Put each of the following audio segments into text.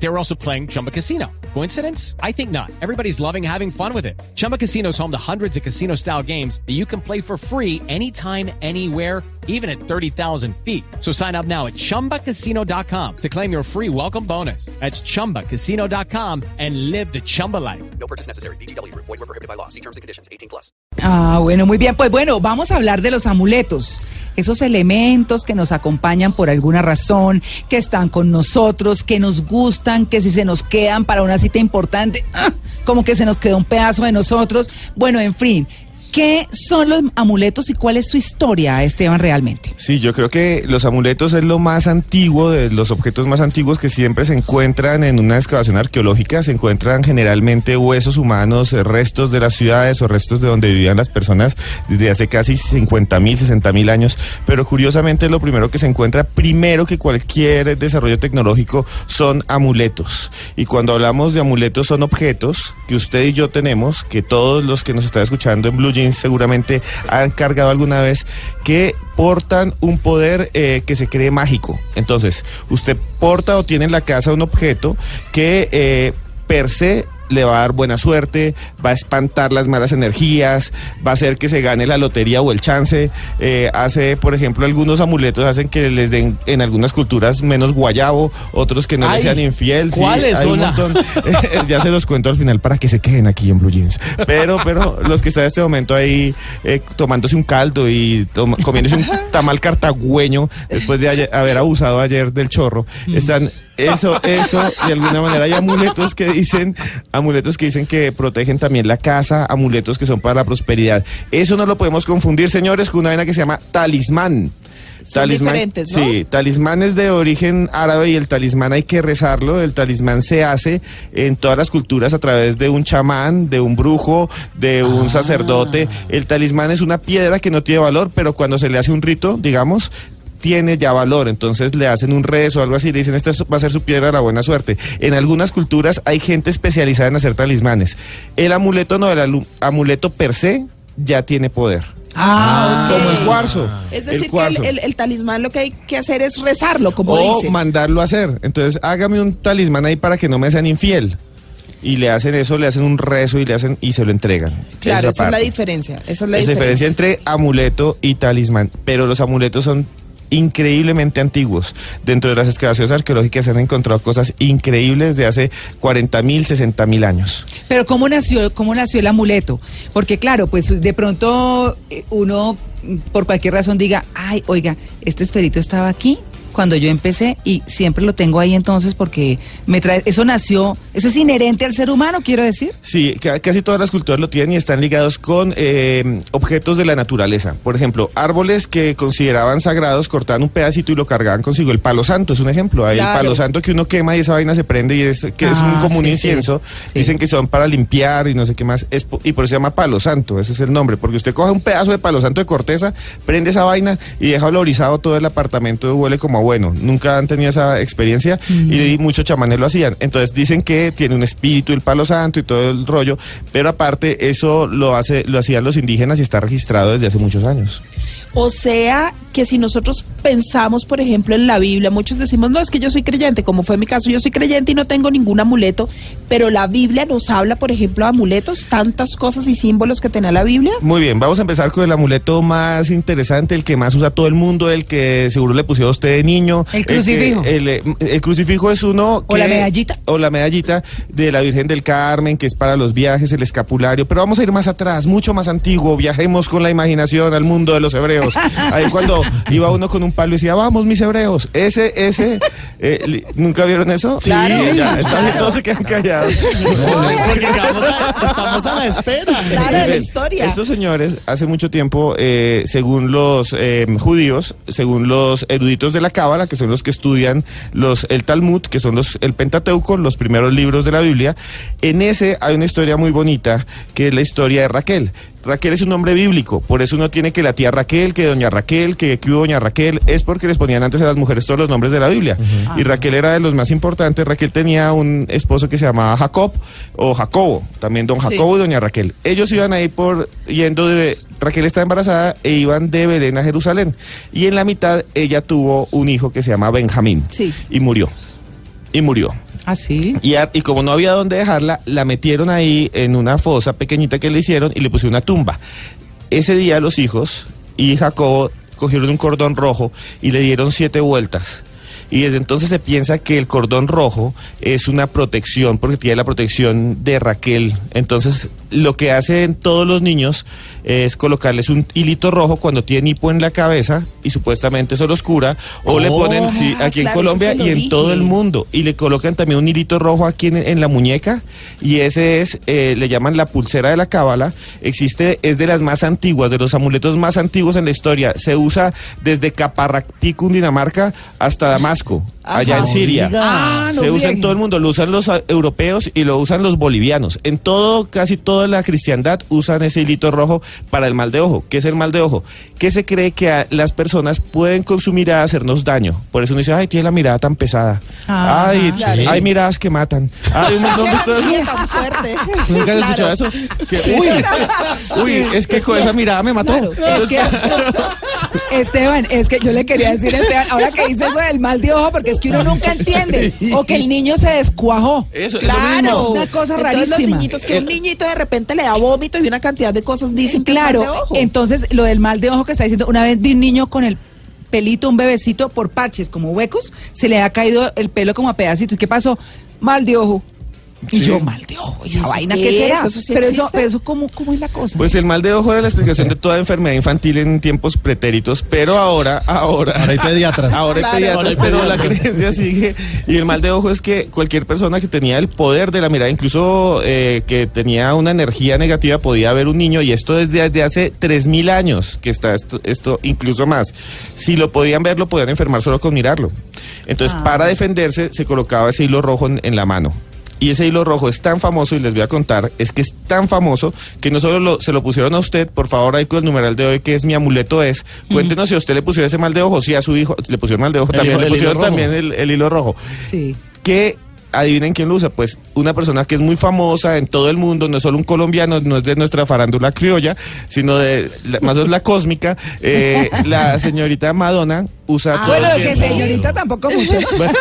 They were also playing Chumba Casino. Coincidence? I think not. Everybody's loving having fun with it. Chumba Casino is home to hundreds of casino style games that you can play for free anytime, anywhere even at 30,000 feet. So sign up now at ChumbaCasino.com to claim your free welcome bonus. That's ChumbaCasino.com and live the Chumba life. No purchase necessary. BGW. Void were prohibited by law. See terms and conditions. 18 plus. Ah, bueno, muy bien. Pues bueno, vamos a hablar de los amuletos. Esos elementos que nos acompañan por alguna razón, que están con nosotros, que nos gustan, que si se nos quedan para una cita importante, ¡ah! como que se nos quedó un pedazo de nosotros. Bueno, en fin. ¿Qué son los amuletos y cuál es su historia, Esteban, realmente? Sí, yo creo que los amuletos es lo más antiguo, de los objetos más antiguos que siempre se encuentran en una excavación arqueológica. Se encuentran generalmente huesos humanos, restos de las ciudades o restos de donde vivían las personas desde hace casi 50 mil, 60 mil años. Pero curiosamente lo primero que se encuentra, primero que cualquier desarrollo tecnológico, son amuletos. Y cuando hablamos de amuletos son objetos que usted y yo tenemos, que todos los que nos están escuchando en Blue Seguramente han cargado alguna vez, que portan un poder eh, que se cree mágico. Entonces, usted porta o tiene en la casa un objeto que eh, per se le va a dar buena suerte, va a espantar las malas energías, va a hacer que se gane la lotería o el chance. Eh, hace, por ejemplo, algunos amuletos hacen que les den en algunas culturas menos guayabo, otros que no les sean infiel. sí, ¿cuáles, hay un montón. ya se los cuento al final para que se queden aquí en Blue Jeans. Pero, pero los que están en este momento ahí eh, tomándose un caldo y comiéndose un tamal cartagüeño después de ayer- haber abusado ayer del chorro, están eso, eso, de alguna manera hay amuletos que dicen, amuletos que dicen que protegen también la casa, amuletos que son para la prosperidad. Eso no lo podemos confundir, señores, con una vaina que se llama talismán. Son diferentes, ¿no? Sí, talismán es de origen árabe y el talismán hay que rezarlo. El talismán se hace en todas las culturas a través de un chamán, de un brujo, de un Ah. sacerdote. El talismán es una piedra que no tiene valor, pero cuando se le hace un rito, digamos, tiene ya valor, entonces le hacen un rezo o algo así, le dicen esta es- va a ser su piedra de la buena suerte. En algunas culturas hay gente especializada en hacer talismanes. El amuleto no, el amuleto per se ya tiene poder. Ah, Como el cuarzo. Es el decir, que el, el- el talismán lo que hay que hacer es rezarlo, como o dice. mandarlo a hacer. Entonces, hágame un talismán ahí para que no me sean infiel. Y le hacen eso, le hacen un rezo y le hacen y se lo entregan. Claro, esa es la diferencia. Esa es la Esa diferencia. diferencia entre amuleto y talismán. Pero los amuletos son increíblemente antiguos. Dentro de las excavaciones arqueológicas se han encontrado cosas increíbles de hace 40 mil, 60 mil años. Pero ¿cómo nació, cómo nació el amuleto? Porque claro, pues de pronto eh, uno mm, por cualquier razón diga, ay, oiga, este esferito estaba aquí cuando yo empecé y siempre lo tengo ahí entonces porque me trae, eso nació, eso es inherente al ser humano, quiero decir. Sí, ca- casi todas las culturas lo tienen y están ligados con eh, objetos de la naturaleza. Por ejemplo, árboles que consideraban sagrados, cortaban un pedacito y lo cargaban consigo. El palo santo es un ejemplo. Hay Claro. el palo santo que uno quema y esa vaina se prende y es que es un Ah, común sí, sí. incienso. Sí. Dicen que son para limpiar y no sé qué más. Es y por eso se llama palo santo, ese es el nombre. Porque usted coge un pedazo de palo santo de corteza, prende esa vaina y deja olorizado todo el apartamento, huele como a bueno. Nunca han tenido esa experiencia y muchos chamanes lo hacían. Entonces dicen que tiene un espíritu el palo santo y todo el rollo, pero aparte eso lo hace lo hacían los indígenas y está registrado desde hace muchos años. O sea, que si nosotros pensamos, por ejemplo, en la Biblia, muchos decimos, no, es que yo soy creyente, como fue mi caso, yo soy creyente y no tengo ningún amuleto, pero la Biblia nos habla, por ejemplo, de amuletos, tantas cosas y símbolos que tenía la Biblia. Muy bien, vamos a empezar con el amuleto más interesante, el que más usa todo el mundo, el que seguro le pusieron a usted de niño. El que- crucifijo. El, eh, el crucifijo es uno O la medallita. O la medallita de la Virgen del Carmen, que es para los viajes, el escapulario. Pero vamos a ir más atrás, mucho más antiguo. Viajemos con la imaginación al mundo de los hebreos. Ahí cuando iba uno con un palo y decía, vamos mis hebreos. Ese, ese, eh, ¿nunca vieron eso? Claro. Sí, ya, está bien, todos se quedan callados. Porque vamos a- estamos a la espera. Claro, de la historia. Estos señores, hace mucho tiempo, eh, según los eh, judíos, según los eruditos de la Cábala, que son los que estudian los el Talmud, que son los el Pentateuco, los primeros libros de la Biblia. En ese hay una historia muy bonita, que es la historia de Raquel. Raquel es un nombre bíblico, por eso uno tiene que la tía Raquel, que doña Raquel, que, que hubo doña Raquel, es porque les ponían antes a las mujeres todos los nombres de la Biblia. Y Raquel era de los más importantes. Raquel tenía un esposo que se llamaba Jacob o Jacobo, también don Jacobo y doña Raquel. Ellos iban ahí por yendo de Raquel está embarazada e iban de Belén a Jerusalén. Y en la mitad ella tuvo un hijo que se llama Benjamín. Sí. Y murió. Y murió. ¿Ah, sí? Y, a- y como no había dónde dejarla, la metieron ahí en una fosa pequeñita que le hicieron y le pusieron una tumba. Ese día los hijos y Jacobo cogieron un cordón rojo y le dieron siete vueltas. Y desde entonces se piensa que el cordón rojo es una protección, porque tiene la protección de Raquel. Entonces, lo que hacen todos los niños es colocarles un hilito rojo cuando tienen hipo en la cabeza y supuestamente eso los cura. O le Oh. ponen, sí, Ah, aquí en Colombia y en todo el mundo. Y le colocan también un hilito rojo aquí en, en la muñeca. Y ese es, eh, le llaman la pulsera de la cábala. Existe, es de las más antiguas, de los amuletos más antiguos en la historia. Se usa desde Caparracti, Cundinamarca, hasta Damasco, allá en Ajá. Siria. Ah, no Se usa en todo el mundo, lo usan los ah, europeos y lo usan los bolivianos. En todo, casi toda la cristiandad usan ese hilito rojo para el mal de ojo. ¿Qué es el mal de ojo? Que se cree que a- las personas pueden con su mirada hacernos daño. Por eso uno dice, ay, tiene la mirada tan pesada. Ah, ay, claro. hay miradas que matan. Ay, un montón de tan fuerte. ¿Nunca has Claro. escuchado eso? Que, uy, uy, es que con esa mirada me mató. Claro. Es que, Esteban, es que yo le quería decir a Esteban, ahora que dice eso del mal de ojo, porque que uno nunca entiende, o que el niño se descuajó. Eso, es lo Claro. Es una cosa Entonces, rarísima. Los niñitos, que un niñito de repente le da vómito y una cantidad de cosas dicen que es Claro, mal de ojo. entonces lo del mal de ojo que está diciendo, una vez vi un niño con el pelito, un bebecito por parches como huecos, se le ha caído el pelo como a pedacitos. ¿Qué pasó? Mal de ojo. Y Sí. yo, mal de ojo, ¿y esa eso vaina qué qué será? ¿Eso sí pero eso, pero eso ¿cómo, ¿cómo es la cosa? Pues el mal de ojo es la explicación de toda enfermedad infantil en tiempos pretéritos, pero ahora, ahora, Ahora hay pediatras. ahora hay Claro. pediatras, Ahora hay pero la creencia sigue. Y el mal de ojo es que cualquier persona que tenía el poder de la mirada, incluso eh, que tenía una energía negativa, podía ver un niño, y esto desde, desde hace 3.000 años que está esto, esto, incluso más. Si lo podían ver, lo podían enfermar solo con mirarlo. Entonces, para defenderse, se colocaba ese hilo rojo en, en la mano. Y ese hilo rojo es tan famoso, y les voy a contar, es que es tan famoso que no solo lo- se lo pusieron a usted, por favor, ahí con el numeral de hoy, que es mi amuleto es. Cuéntenos si a usted le pusieron ese mal de ojo, si a su hijo le pusieron mal de ojo, El también le pusieron también el, el hilo rojo. sí. Que adivinen quién lo usa, pues una persona que es muy famosa en todo el mundo, no es solo un colombiano, no es de nuestra farándula criolla, sino de la- más es la cósmica, eh, la señorita Madonna usa todo Bueno, el que señorita tampoco mucho. bueno,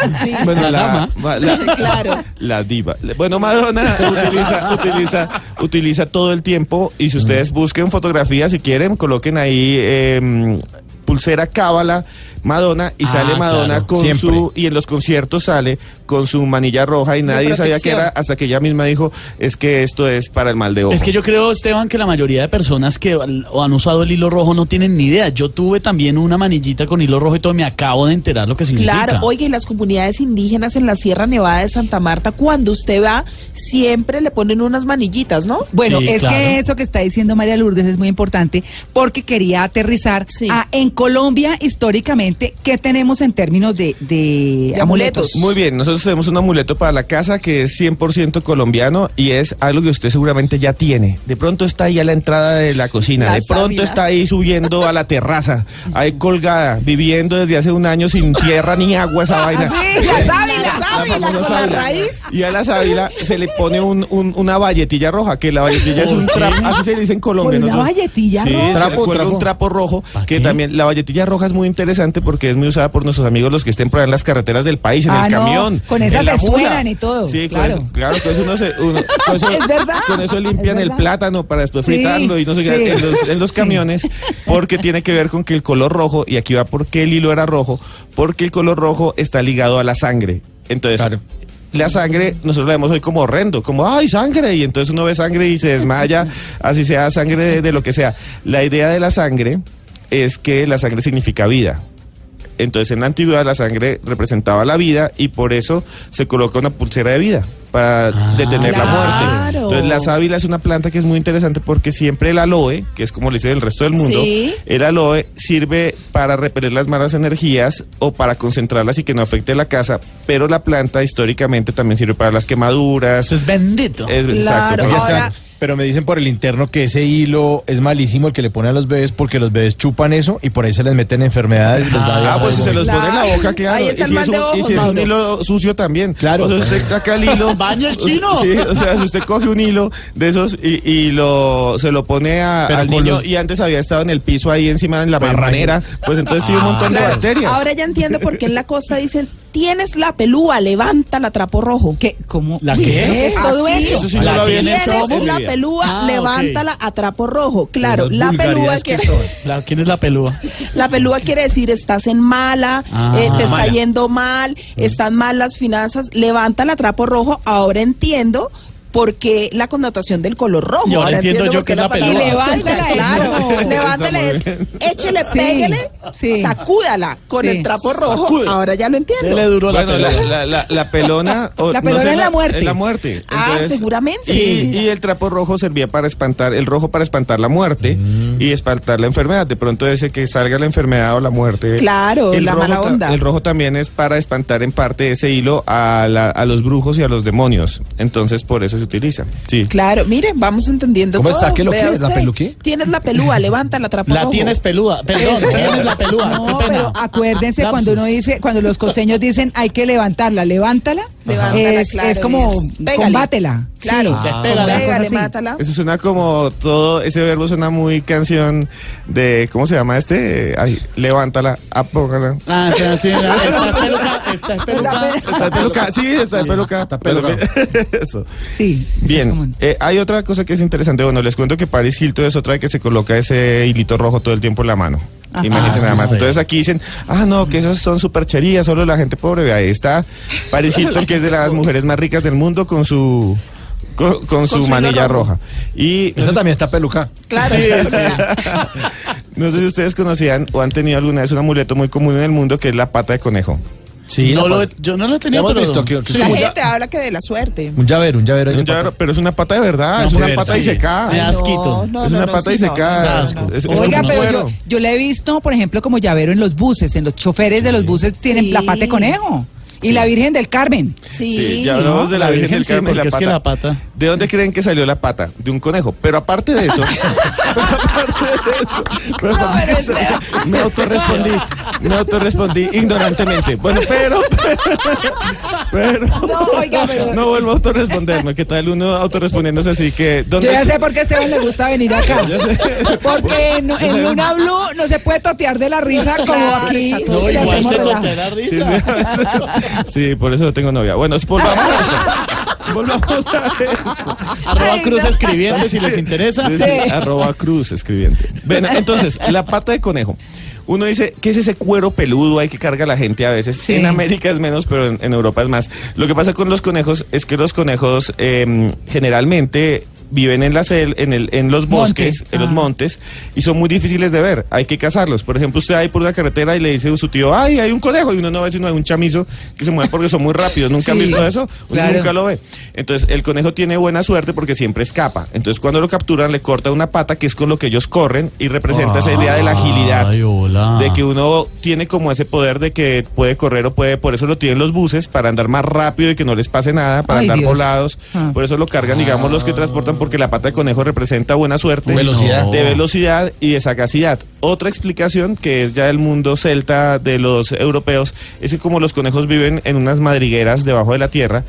bueno, La la, dama. ma- la- Claro. la diva. Bueno, Madonna utiliza, utiliza, utiliza todo el tiempo y si ustedes busquen fotografías, si quieren, coloquen ahí eh, pulsera cábala Madonna y Ah, sale Madonna claro, con siempre. su y en los conciertos sale con su manilla roja y nadie sabía que protección. era hasta que ella misma dijo es que esto es para el mal de ojo. Es que yo creo, Esteban, que la mayoría de personas que han usado el hilo rojo no tienen ni idea. Yo tuve también una manillita con hilo rojo y todo, me acabo de enterar lo que significa. Claro, oiga, y las comunidades indígenas en la Sierra Nevada de Santa Marta, cuando usted va, siempre le ponen unas manillitas, ¿no? Bueno, Sí, es claro. que eso que está diciendo María Lourdes es muy importante porque quería aterrizar Sí. a en Colombia históricamente qué tenemos en términos de, de De amuletos. Muy bien, nosotros tenemos un amuleto para la casa que es 100% colombiano y es algo que usted seguramente ya tiene. De pronto está ahí a la entrada de la cocina, La de pronto está ahí subiendo a la terraza, ahí colgada, viviendo desde hace un año sin tierra ni agua esa vaina. Ah, sí, la sábila. La sábila famosa con la sábila. raíz. Y a la sábila se le pone un- un- una valletilla roja, que la valletilla es un trapo, así se le dice en Colombia. ¿Con una valletilla sí, roja? se le Trapo, cuelga trapo. un trapo rojo, ¿Pa que qué? también la valletilla roja es muy interesante porque es muy usada por nuestros amigos los que estén por ahí en las carreteras del país, en Ah, el no, camión. con esas se suenan y todo, Sí, claro. con eso, claro, con eso uno se, uno- con eso, Es verdad, con eso limpian es el plátano para después Sí, fritarlo y no sé qué, sí. en los, en los Sí. camiones, porque tiene que ver con que el color rojo, y aquí va por qué el hilo era rojo, porque el color rojo está ligado a la sangre. Entonces, Claro. la sangre, nosotros la vemos hoy como horrendo, como, ay, sangre, y entonces uno ve sangre y se desmaya, así sea sangre de, de lo que sea. La idea de la sangre es que la sangre significa vida. Entonces en la antigüedad la sangre representaba la vida y por eso se coloca una pulsera de vida para detener la muerte. Entonces la sábila es una planta que es muy interesante porque siempre el aloe, que es como le dice el resto del mundo, Sí. el aloe sirve para repeler las malas energías o para concentrarlas y que no afecte la casa, pero la planta históricamente también sirve para las quemaduras. Eso es bendito. Es- Claro, Pero me dicen por el interno que ese hilo es malísimo el que le ponen a los bebés porque los bebés chupan eso y por ahí se les meten enfermedades. y les da Ah, pues si se los pone en la boca, claro. Ahí y está el si, es un, ojos, y si es un hilo sucio también. Claro. O sea, usted saca el hilo. Baña el chino. Sí, o sea, si usted coge un hilo de esos y, y lo se lo pone a- al niño los- y antes había estado en el piso ahí encima en la Pero marranera, pues entonces sí un montón de bacterias. ahora ya entiendo por qué en la costa dicen, tienes la pelúa, levanta la trapo rojo. ¿Qué? ¿Cómo? ¿La qué? ¿qué es todo Así. eso? Eso sí no La tienes la pelúa, Ah, levántala a trapo rojo. Claro, la pelúa quiere. La- ¿Quién es la pelúa? la pelúa quiere decir estás en mala, Ah. eh, te está yendo mal, están mal las finanzas, levanta la trapo rojo. Ahora entiendo por qué la connotación del color rojo. Y ahora entiendo yo por que es la palabra Y levántala, Claro, levántale, es, échele, Sí, pégale, sí. sacúdala con Sí. el trapo rojo. Sacude. Ahora ya lo entiendo. A la Bueno, la, pelúa. la, la, la pelona. o La no pelona sé, es la muerte. Es la muerte. Ah, seguramente. Y, y el trapo rojo servía para espantar, el rojo para espantar la muerte y espantar la enfermedad. De pronto ese que salga la enfermedad o la muerte. Claro, el la rojo mala ta- onda. El rojo también es para espantar en parte ese hilo a, la- a los brujos y a los demonios. Entonces por eso se utiliza. Sí. Claro, mire, vamos entendiendo ¿Cómo todo. está? ¿Qué lo Vea que es? ¿La usted. pelu qué? Tienes la pelúa, levanta la La rojo. tienes peluda. Perdón, tienes la pelúa. No, pero acuérdense cuando uno dice, cuando los costeños dicen hay que levantarla, levántala, Levántala, es, claro, es como es combátela. Claro, Sí. Ah, pégale. mátala. Eso suena como todo, ese verbo suena muy canción de, ¿cómo se llama este? Ay, levántala, apóngala. Ah, sí, sí, la- esta peluca, esta es peluca. Está de peluca, sí, está de peluca. Está peluca. bien, Eso. Sí, eso es Bien, común. eh, hay otra cosa que es interesante. Bueno, les cuento que Paris Hilton es otra que se coloca ese hilito rojo todo el tiempo en la mano. Imagínense Ah, nada más. Entonces aquí dicen, ah, no, que esas son supercherías, solo la gente pobre. Ahí está Paris Hilton, que es de las mujeres más ricas del mundo, con su con, con su manilla rojo. roja. Y Eso también está peluca. Claro, Sí, claro. no sé si ustedes conocían o han tenido alguna vez un amuleto muy común en el mundo que es la pata de conejo. Sí, No la lo he- yo no lo he tenido, Hemos pero... visto que- que es La como gente habla que de la suerte. Un llavero, un llavero. ahí Un de llavero, pata. pero es una pata de verdad, No, es una pata y se cae. Asquito. No, es no, una no, pata sí, y se no, cae. no, no, no. Es, es Oiga, un pero cuero. yo, yo le he visto, por ejemplo, como llavero en los buses, en los choferes de los buses tienen Sí. la pata de conejo. Y la Virgen del Carmen. Sí. Sí, ya hablamos de la, La Virgen, Virgen del sí, Carmen y la porque es pata. que la pata- ¿De dónde creen que salió la pata? De un conejo. Pero aparte de eso, pero aparte de eso, pero aparte de eso, me autorrespondí, me autorrespondí ignorantemente. Bueno, pero, pero, No, oiga, pero- no vuelvo a autorresponderme. ¿Qué tal uno autorrespondiéndose así que dónde Yo ya sé por qué a Esteban le gusta venir acá. Porque en, en Luna Blue no se puede totear de la risa como aquí. No, igual se totea la Sí, risa. sí, sí, por eso no tengo novia. Bueno, volvamos a. Volvamos a esto. Arroba Ay, Cruz no. Escribiente si les interesa. Sí, sí, arroba cruz escribiente. Ven, entonces, la pata de conejo. Uno dice, ¿qué es ese cuero peludo ahí que carga la gente a veces? Sí. En América es menos, pero en, en Europa es más. Lo que pasa con los conejos es que los conejos eh, generalmente viven en la sel, en el, en los bosques, Montes. en los Ah. montes, y son muy difíciles de ver. Hay que cazarlos. Por ejemplo, usted ahí por una carretera y le dice a su tío, ay, hay un conejo, y uno no ve sino hay un chamizo que se mueve porque son muy rápidos. ¿Nunca han Sí, visto eso? Uno claro. nunca lo ve. Entonces, el conejo tiene buena suerte porque siempre escapa. Entonces, cuando lo capturan, le corta una pata, que es con lo que ellos corren, y representa esa idea de la agilidad. Ay, hola. De que uno tiene como ese poder de que puede correr o puede, por eso lo tienen los buses, para andar más rápido y que no les pase nada, para Ay, andar Dios. volados. Ah. Por eso lo cargan, digamos, los que transportan, porque la pata de conejo representa buena suerte, Velocidad. de velocidad y de sagacidad. Otra explicación, que es ya del mundo celta de los europeos, es que como los conejos viven en unas madrigueras debajo de la tierra,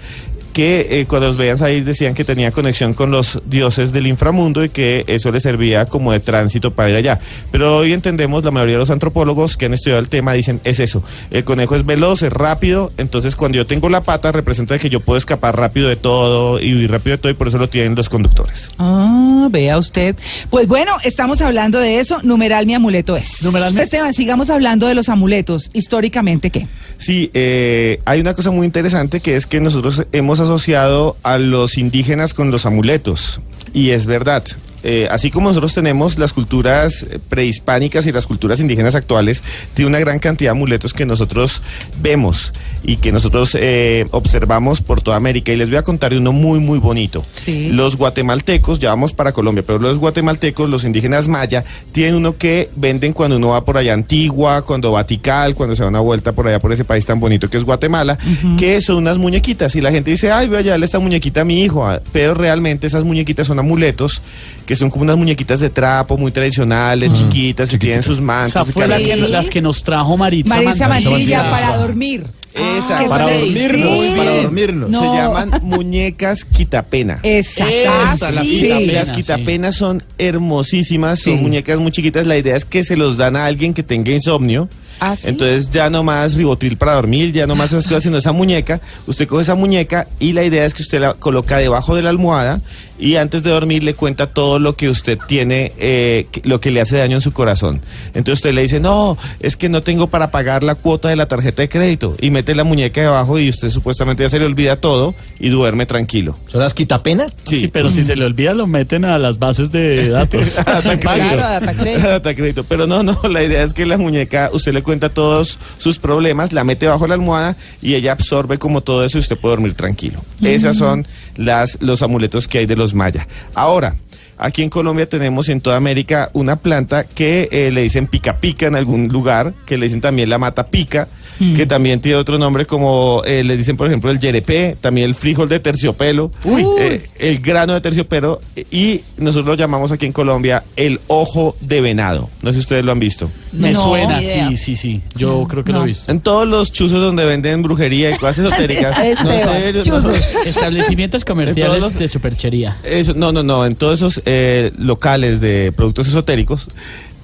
que eh, cuando los veían salir decían que tenía conexión con los dioses del inframundo y que eso les servía como de tránsito para ir allá. Pero hoy entendemos, la mayoría de los antropólogos que han estudiado el tema dicen, es eso, el conejo es veloz, es rápido, entonces cuando yo tengo la pata representa que yo puedo escapar rápido de todo y huir rápido de todo y por eso lo tienen los conductores. Ah, vea usted. Pues bueno, estamos hablando de eso. Numeral mi amuleto es. Numeral mi- Esteban, sigamos hablando de los amuletos. Históricamente, ¿qué? Sí, eh, hay una cosa muy interesante que es que nosotros hemos asociado a los indígenas con los amuletos. Y es verdad. Eh, así como nosotros tenemos las culturas eh, prehispánicas y las culturas indígenas actuales, tiene una gran cantidad de amuletos que nosotros vemos y que nosotros eh, observamos por toda América. Y les voy a contar uno muy, muy bonito. Sí. Los guatemaltecos, ya vamos para Colombia, pero los guatemaltecos, los indígenas maya, tienen uno que venden cuando uno va por allá Antigua, cuando va a Tikal, cuando se da una vuelta por allá por ese país tan bonito que es Guatemala, que son unas muñequitas. Y la gente dice, ay, voy a llevarle esta muñequita a mi hijo. Ah, Pero realmente esas muñequitas son amuletos, que son como unas muñequitas de trapo muy tradicionales, chiquitas, que tienen sus Esa mantos. y fue la que, las que nos trajo Maritza. Marisa Mantilla. Mantilla para dormir. Esa, Ah, Para eso le dormirnos, para dormirnos. No. Se llaman muñecas quitapena. Exacto. Esa, las sí. quitapenas. Las sí. quitapenas son hermosísimas, son Sí. muñecas muy chiquitas. La idea es que se los dan a alguien que tenga insomnio. ¿Ah, sí? Entonces ya no más ribotril para dormir, ya no más esas cosas, sino esa muñeca. Usted coge esa muñeca y la idea es que usted la coloca debajo de la almohada y antes de dormir le cuenta todo lo que usted tiene, eh, lo que le hace daño en su corazón. Entonces usted le dice, no, es que no tengo para pagar la cuota de la tarjeta de crédito. Y mete la muñeca debajo y usted supuestamente ya se le olvida todo y duerme tranquilo. ¿Son las quitapena? Sí, pero si se le olvida lo meten a las bases de datos. Data Claro, crédito. data crédito. Data crédito. Pero no, no, la idea es que la muñeca, usted le cuenta todos sus problemas, la mete bajo la almohada y ella absorbe como todo eso y usted puede dormir tranquilo. Esas son las, los amuletos que hay de los maya. Ahora, aquí en Colombia tenemos en toda América una planta que eh, le dicen pica pica en algún lugar, que le dicen también la mata pica. Que también tiene otro nombre como eh, le dicen por ejemplo el yerepé, también el frijol de terciopelo, eh, el grano de terciopelo y nosotros lo llamamos aquí en Colombia el ojo de venado. No sé si ustedes lo han visto. Me No, suena, sí, sí, sí. Yo creo que lo he visto. En todos los chuzos donde venden brujería y cosas esotéricas. Esteban, sé, no- chuzos. Establecimientos comerciales los- de superchería. Eso, no, no, no. En todos esos eh, locales de productos esotéricos,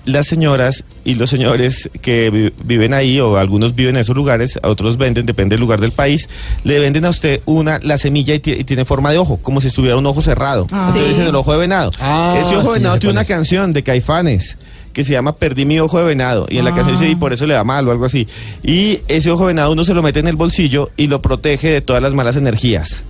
las señoras y los señores que vi- viven ahí, o algunos viven en esos lugares, a otros venden, depende del lugar del país, le venden a usted una, la semilla y, ti- y tiene forma de ojo, como si estuviera un ojo cerrado. Ah. Entonces Sí. dicen el ojo de venado. Ah, Ese ojo de sí, venado tiene una canción de Caifanes que se llama Perdí mi ojo de venado. Y en la canción dice, y por eso le va mal o algo así. Y ese ojo de venado uno se lo mete en el bolsillo y lo protege de todas las malas energías.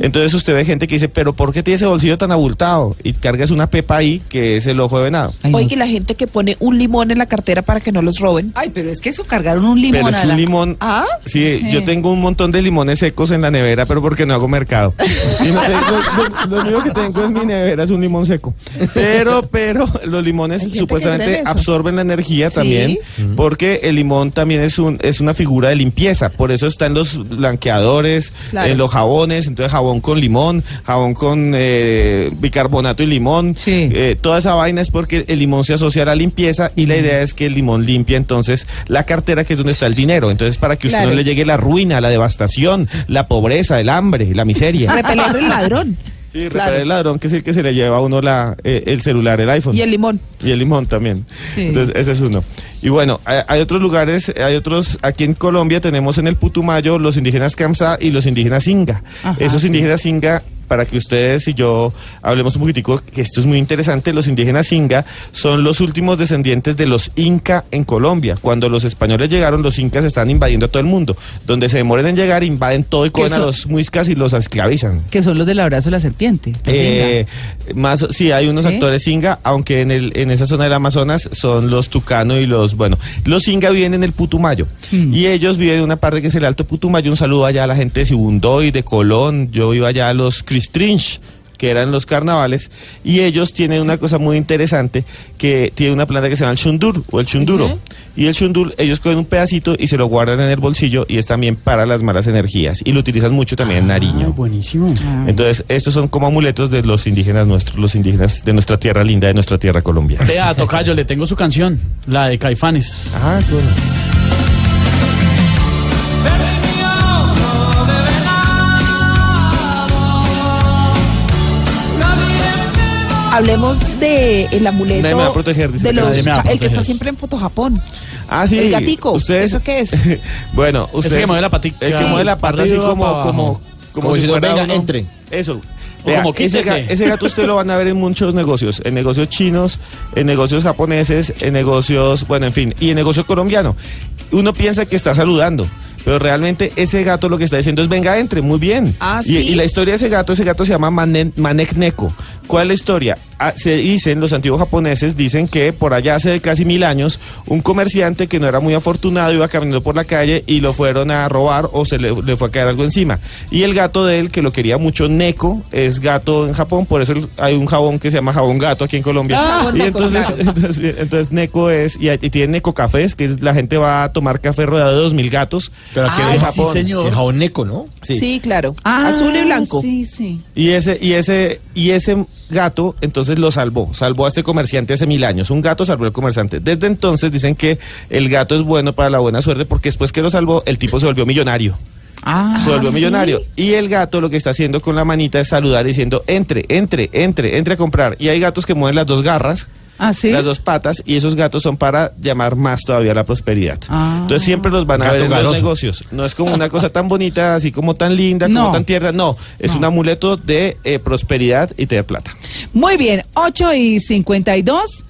Entonces usted ve gente que dice, pero ¿por qué tiene ese bolsillo tan abultado? Y cargas una pepa ahí, que es el ojo de venado. Ay, no. Oye, que la gente que pone un limón en la cartera para que no los roben. Ay, pero es que eso cargaron un limón Pero es a un la- limón. ¿Ah? Sí, Sí. yo tengo un montón de limones secos en la nevera, pero porque no hago mercado. Y no tengo- lo, lo único que tengo en mi nevera es un limón seco. Pero, pero los limones supuestamente absorben la energía Sí. también, porque el limón también es un es una figura de limpieza. Por eso está en los blanqueadores, Claro. en los jabones, entonces jabón con limón, jabón con eh, bicarbonato y limón. Sí. Eh, toda esa vaina es porque el limón se asocia a la limpieza y la idea es que el limón limpia entonces la cartera que es donde está el dinero. Entonces para que usted Claro. no le llegue la ruina, la devastación, la pobreza, el hambre, la miseria. Repeler el ladrón. Sí, Claro. el ladrón que es el que se le lleva a uno la, eh, el celular, el iPhone. Y el limón. Y el limón también. Sí. Entonces, ese es uno. Y bueno, hay, hay otros lugares, hay otros, aquí en Colombia tenemos en el Putumayo los indígenas Kamsá y los indígenas Inga. Ajá, Esos sí. indígenas Inga, para que ustedes y yo hablemos un poquitico, que esto es muy interesante, los indígenas Inga son los últimos descendientes de los Inca en Colombia. Cuando los españoles llegaron, los Incas están invadiendo a todo el mundo. Donde se demoren en llegar, invaden todo y cogen a son? los muiscas y los esclavizan. Que son los del abrazo de la serpiente. Eh, más sí hay unos ¿Sí? actores Inga, aunque en el en esa zona del Amazonas son los Tucano y los bueno, los Inga viven en el Putumayo Mm. y ellos viven en una parte que es el Alto Putumayo. Un saludo allá a la gente de Sibundoy, de Colón. Yo iba allá a los Que eran los carnavales, y ellos tienen una cosa muy interesante, que tiene una planta que se llama el chundur o el chunduro. Y el chundur, ellos cogen un pedacito y se lo guardan en el bolsillo y es también para las malas energías. Y lo utilizan mucho también en Nariño. Ah, buenísimo. Entonces, estos son como amuletos de los indígenas nuestros, los indígenas de nuestra tierra linda, de nuestra tierra Colombia. Vea, Tocayo, le tengo su canción, la de Caifanes. Ah, Hablemos de el amuleto Nadie me va a proteger, dice de que los nadie me va a el que proteger. está siempre en Foto Japón. Ah, sí. El gatico, Ustedes, ¿eso qué es? bueno, ustedes. que mueve la patica. Ese Sí, mueve la pata así arriba, como, para abajo. como, Como si diciendo, fuera venga, uno- entre. Eso. O Vea, como ese, ga- quítese. ese gato usted lo van a ver en muchos negocios, en negocios chinos, en negocios japoneses, en negocios, bueno, en fin, y en negocio colombiano. Uno piensa que está saludando, pero realmente ese gato lo que está diciendo es venga, entre, muy bien. Ah, y, ¿sí? y la historia de ese gato, ese gato se llama Manek Neko. ¿Cuál es la historia? Ah, se dicen, los antiguos japoneses dicen que por allá hace casi mil años, un comerciante que no era muy afortunado iba caminando por la calle y lo fueron a robar o se le, le fue a caer algo encima. Y el gato de él, que lo quería mucho, Neko, es gato en Japón, por eso hay un jabón que se llama jabón gato aquí en Colombia. Ah, y Neko, entonces, entonces, entonces Neko es, y, y tiene Neko Cafés, que es, la gente va a tomar café rodeado de dos mil gatos. Pero aquí Ah, en sí, Japón, señor. el jabón neco, ¿no? Sí, claro. Ah, Azul y blanco. Sí, sí. Y ese, y ese, y ese gato entonces lo salvó, salvó a este comerciante hace mil años. Un gato salvó al comerciante. Desde entonces dicen que el gato es bueno para la buena suerte porque después que lo salvó, el tipo se volvió millonario. Ah, se volvió ¿sí? millonario. Y el gato lo que está haciendo con la manita es saludar diciendo, entre, entre, entre, entre a comprar. Y hay gatos que mueven las dos garras. Ah, sí. Las dos patas y esos gatos son para llamar más todavía la prosperidad. Ah. Entonces siempre los van a Gato ver en los garoso. negocios. No es como una cosa tan bonita, así como tan linda, No. como tan tierna. No, es No. un amuleto de eh, prosperidad y de plata. Muy bien, 8 y 52.